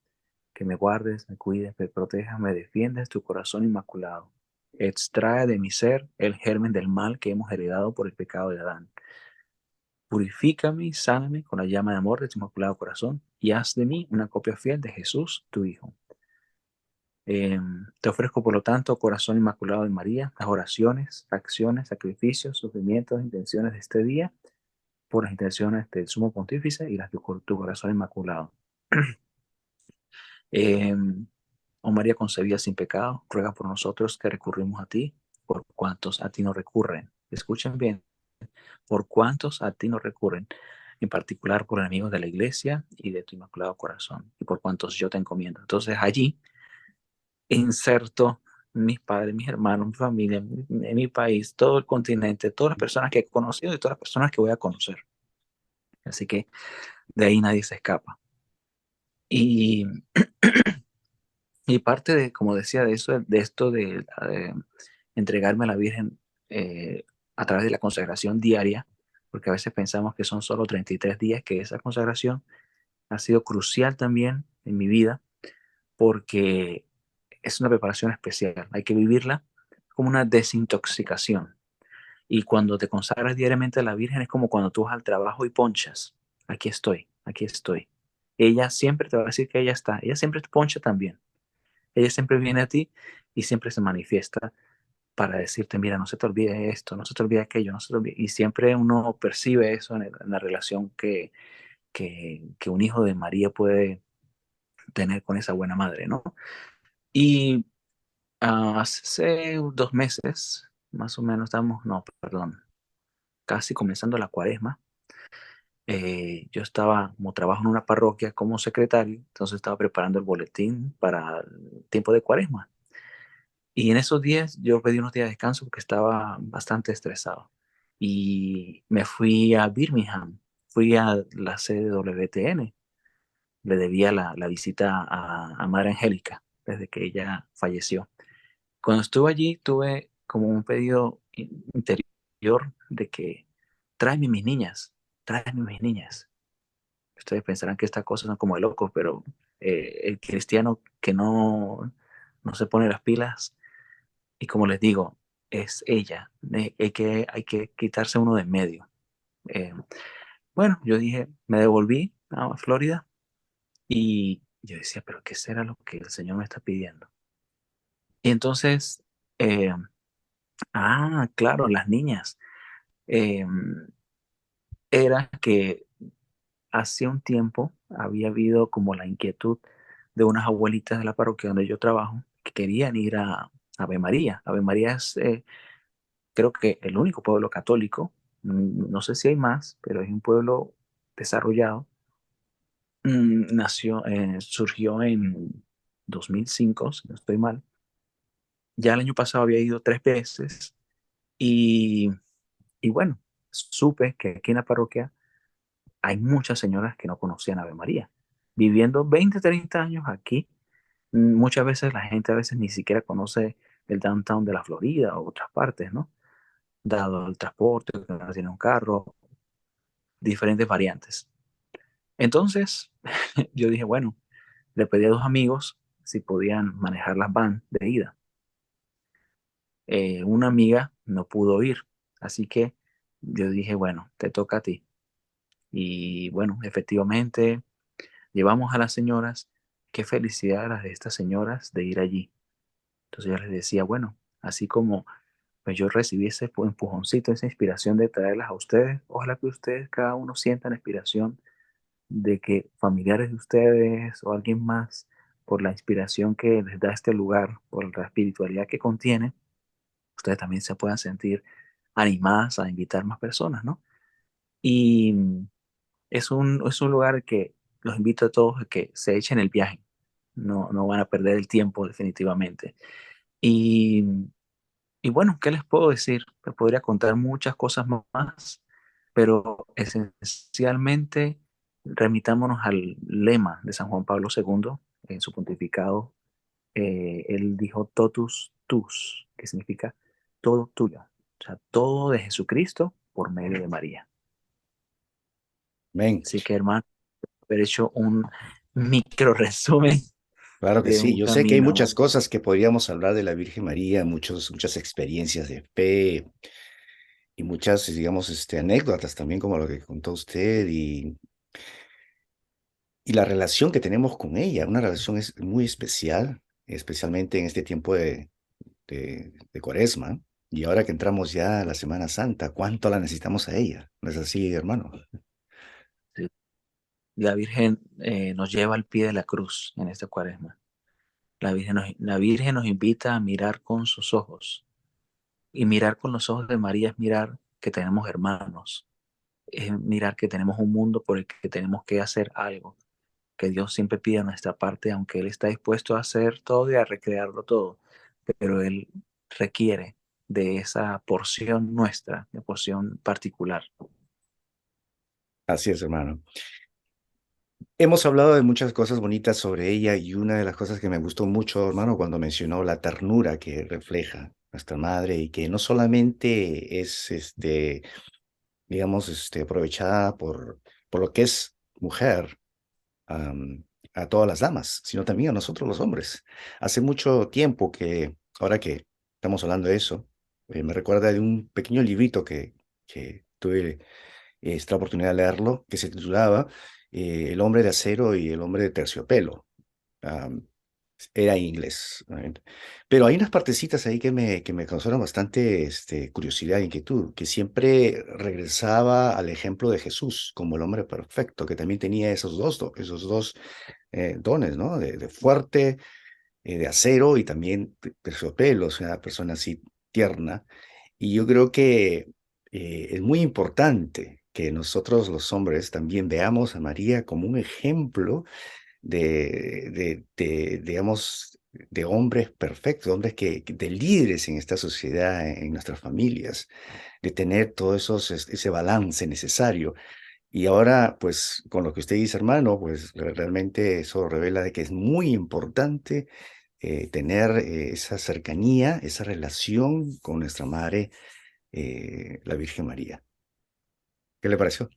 que me guardes, me cuides, me protejas, me defiendas tu corazón inmaculado. Extrae de mi ser el germen del mal que hemos heredado por el pecado de Adán. Purifícame y sáname con la llama de amor de tu inmaculado corazón y haz de mí una copia fiel de Jesús, tu Hijo. Em, te ofrezco, por lo tanto, corazón inmaculado de María, las oraciones, acciones, sacrificios, sufrimientos, intenciones de este día, por las intenciones del sumo pontífice y las de tu corazón inmaculado. <clears throat> Em, oh María concebida sin pecado, ruega por nosotros que recurrimos a ti, por cuantos a ti no recurren. Escuchen bien, por cuantos a ti no recurren, en particular por enemigos de la iglesia y de tu inmaculado corazón, y por cuantos yo te encomiendo. Entonces allí inserto mis padres, mis hermanos, mi familia, en mi país, todo el continente, todas las personas que he conocido y todas las personas que voy a conocer. Así que de ahí nadie se escapa. Y, <clears throat> y parte de, como decía, de, eso, de esto de, entregarme a la Virgen eh, a través de la consagración diaria, porque a veces pensamos que son solo 33 días, que esa consagración ha sido crucial también en mi vida, porque es una preparación especial, hay que vivirla como una desintoxicación. Y cuando te consagras diariamente a la Virgen es como cuando tú vas al trabajo y ponchas. Aquí estoy, aquí estoy. Ella siempre te va a decir que ella está. Ella siempre te poncha también. Ella siempre viene a ti y siempre se manifiesta para decirte, mira, no se te olvide esto, no se te olvide aquello, no se te olvide. Y siempre uno percibe eso en, la relación que, que, que, un hijo de María puede tener con esa buena madre, ¿no? Y hace dos meses, más o menos, estamos, no, perdón, casi comenzando la cuaresma. Eh, yo estaba, como trabajo en una parroquia como secretario, entonces estaba preparando el boletín para el tiempo de cuaresma. Y en esos días yo pedí unos días de descanso porque estaba bastante estresado. Y me fui a Birmingham, fui a la sede de WTN. Le debía la, la visita a, a Madre Angélica desde que ella falleció. Cuando estuve allí tuve como un pedido interior de que tráeme mis niñas, tráeme mis niñas. Ustedes pensarán que estas cosas son como de locos, pero eh, el cristiano que no, no se pone las pilas, y como les digo, es ella, eh, hay, que, hay que quitarse uno de en medio. Eh, bueno, yo dije, me devolví a Florida y yo decía, pero ¿qué será lo que el Señor me está pidiendo? Y entonces, eh, ah, claro, las niñas. Eh, era que hace un tiempo había habido como la inquietud de unas abuelitas de la parroquia donde yo trabajo que querían ir a Ave María. Ave María es, eh, creo que el único pueblo católico, mm, no sé si hay más, pero es un pueblo desarrollado Mm, nació, eh, surgió en 2005, si no estoy mal. Ya el año pasado había ido tres veces y, y bueno, supe que aquí en la parroquia hay muchas señoras que no conocían a Ave María. Viviendo 20, 30 años aquí, mm, muchas veces la gente a veces ni siquiera conoce el downtown de la Florida o otras partes, ¿no? Dado el transporte, que no tiene un carro, diferentes variantes. Entonces, <laughs> yo dije, bueno, le pedí a dos amigos si podían manejar las van de ida. Eh, una amiga no pudo ir, así que yo dije, bueno, te toca a ti. Y bueno, efectivamente, llevamos a las señoras, qué felicidad las de estas señoras de ir allí. Entonces yo les decía, bueno, así como pues yo recibí ese empujoncito, esa inspiración de traerlas a ustedes, ojalá que ustedes cada uno sientan inspiración de que familiares de ustedes o alguien más, por la inspiración que les da este lugar, por la espiritualidad que contiene, ustedes también se puedan sentir animadas a invitar más personas, ¿no? Y es un, es un lugar que los invito a todos a que se echen el viaje, no, no van a perder el tiempo definitivamente. Y, y bueno, ¿qué les puedo decir? Les podría contar muchas cosas más, pero esencialmente remitámonos al lema de San Juan Pablo II en su pontificado. Eh, él dijo totus tus, que significa todo tuyo. O sea, todo de Jesucristo por medio de María. Amén. Así que, hermano, haber hecho un micro resumen. Claro que sí, yo sé que hay muchas cosas que podríamos hablar de la Virgen María, muchos, muchas experiencias de fe y muchas, digamos, este, anécdotas también como lo que contó usted y, y la relación que tenemos con ella, una relación es muy especial, especialmente en este tiempo de, cuaresma. Y ahora que entramos ya a la Semana Santa, ¿cuánto la necesitamos a ella? ¿No es así, hermano? La Virgen eh, nos lleva al pie de la cruz en esta cuaresma. La Virgen, la Virgen nos invita a mirar con sus ojos. Y mirar con los ojos de María es mirar que tenemos hermanos. Es mirar que tenemos un mundo por el que tenemos que hacer algo. Que Dios siempre pide a nuestra parte, aunque Él está dispuesto a hacer todo y a recrearlo todo. Pero Él requiere de esa porción nuestra, de porción particular. Así es, hermano. Hemos hablado de muchas cosas bonitas sobre ella y una de las cosas que me gustó mucho, hermano, cuando mencionó la ternura que refleja nuestra madre y que no solamente es, este, digamos, este, aprovechada por, por lo que es mujer a todas las damas, sino también a nosotros los hombres. Hace mucho tiempo que, ahora que estamos hablando de eso, eh, me recuerda de un pequeño librito que, que tuve esta oportunidad de leerlo, que se titulaba eh, El hombre de acero y el hombre de terciopelo. Era inglés. Pero hay unas partecitas ahí que me, que me causaron bastante este, curiosidad e inquietud, que siempre regresaba al ejemplo de Jesús como el hombre perfecto, que también tenía esos dos, esos dos eh, dones, ¿no? De, fuerte, de acero y también terciopelo, o sea, una persona así tierna. Y yo creo que eh, es muy importante que nosotros los hombres también veamos a María como un ejemplo de, de, digamos, de hombres perfectos, hombres que, de líderes en esta sociedad, en nuestras familias, de tener todo esos, ese balance necesario. Y ahora, pues, con lo que usted dice, hermano, pues realmente eso revela de que es muy importante eh, tener eh, esa cercanía, esa relación con nuestra Madre, eh, la Virgen María. ¿Qué le pareció?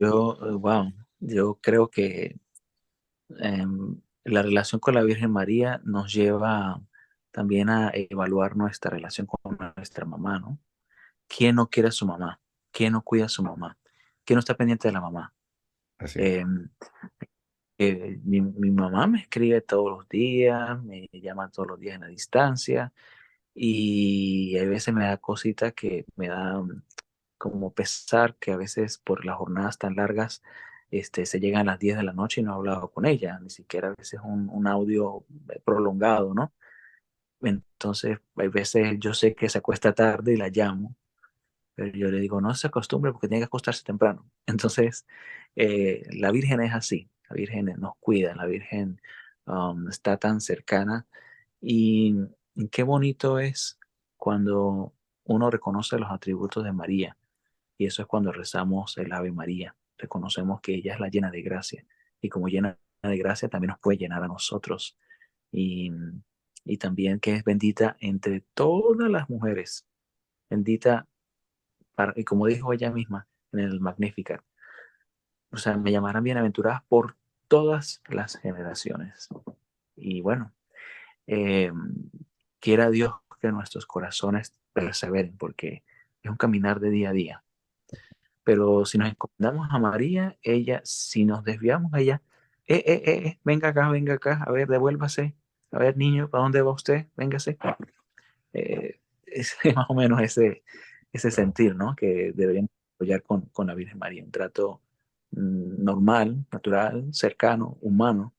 Yo, wow, yo creo que em, la relación con la Virgen María nos lleva también a evaluar nuestra relación con nuestra mamá, ¿no? ¿Quién no quiere a su mamá? ¿Quién no cuida a su mamá? ¿Quién no está pendiente de la mamá? Así. Em, eh, mi, mamá me escribe todos los días, me llama todos los días en la distancia y a veces me da cositas que me da como pesar que a veces por las jornadas tan largas este, se llegan a las 10 de la noche y no he hablado con ella, ni siquiera a veces un, un audio eh, prolongado, ¿no? Entonces, hay veces yo sé que se acuesta tarde y la llamo, pero yo le digo, no se acostumbre porque tiene que acostarse temprano. <laughs> Entonces, eh, la Virgen es así, la Virgen nos cuida, la Virgen um, está tan cercana y, qué bonito es cuando uno reconoce los atributos de María y eso es cuando rezamos el Ave María, reconocemos que ella es la llena de gracia y como llena de gracia también nos puede llenar a nosotros y, y también que es bendita entre todas las mujeres, bendita para, y como dijo ella misma en el Magnificat, o sea, me llamarán bienaventuradas por todas las generaciones. Y bueno, eh, quiera Dios que nuestros corazones perseveren, porque es un caminar de día a día. Pero si nos encomendamos a María, ella, si nos desviamos, ella, eh, eh, eh, eh venga acá, venga acá, a ver, devuélvase. A ver, niño, ¿para dónde va usted? Véngase. Eh, es <laughs> más o menos ese, ese sentir, ¿no? Que deberíamos apoyar con, con la Virgen María, un trato Mm, normal, natural, cercano, humano.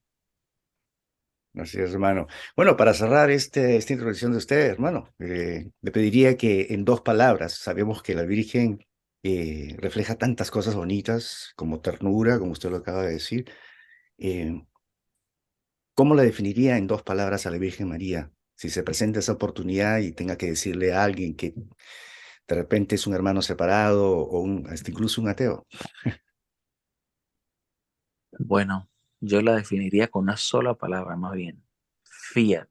Así es, hermano. Bueno, para cerrar este, esta introducción de usted, hermano, eh, le pediría que en dos palabras, sabemos que la Virgen eh, refleja tantas cosas bonitas como ternura, como usted lo acaba de decir. Eh, ¿Cómo la definiría en dos palabras a la Virgen María? Si se presenta esa oportunidad y tenga que decirle a alguien que de repente es un hermano separado o un, hasta incluso un ateo. Bueno, yo la definiría con una sola palabra, más bien. Fiat.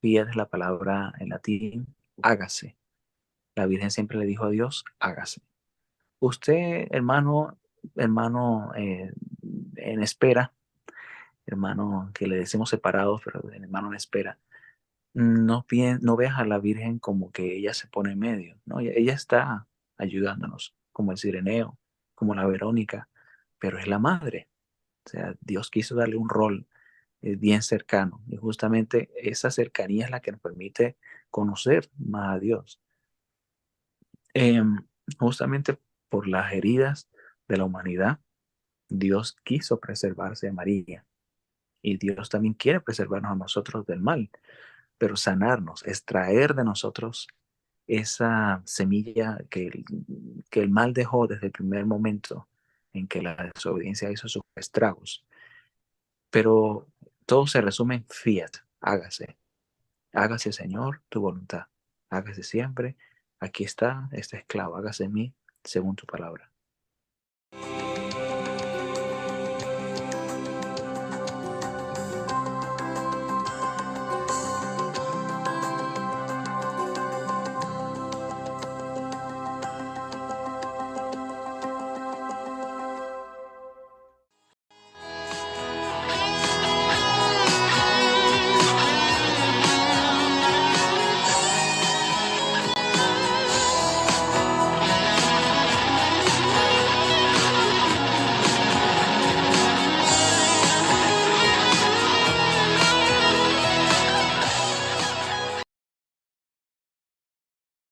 fiat es la palabra en latín, hágase. La Virgen siempre le dijo a Dios, hágase. Usted, hermano, hermano eh, en espera, hermano que le decimos separados, pero hermano en espera, no, no veas a la Virgen como que ella se pone en medio, ¿no? Ella, está ayudándonos, como el Sireneo, como la Verónica, pero es la madre. O sea, Dios quiso darle un rol eh, bien cercano y justamente esa cercanía es la que nos permite conocer más a Dios. Em, justamente por las heridas de la humanidad, Dios quiso preservarse a María y Dios también quiere preservarnos a nosotros del mal pero sanarnos, extraer de nosotros esa semilla que el, que el mal dejó desde el primer momento en que la desobediencia hizo sus estragos. Pero todo se resume en fiat, hágase. Hágase, Señor, tu voluntad. Hágase siempre. Aquí está este esclavo, hágase en mí según tu palabra.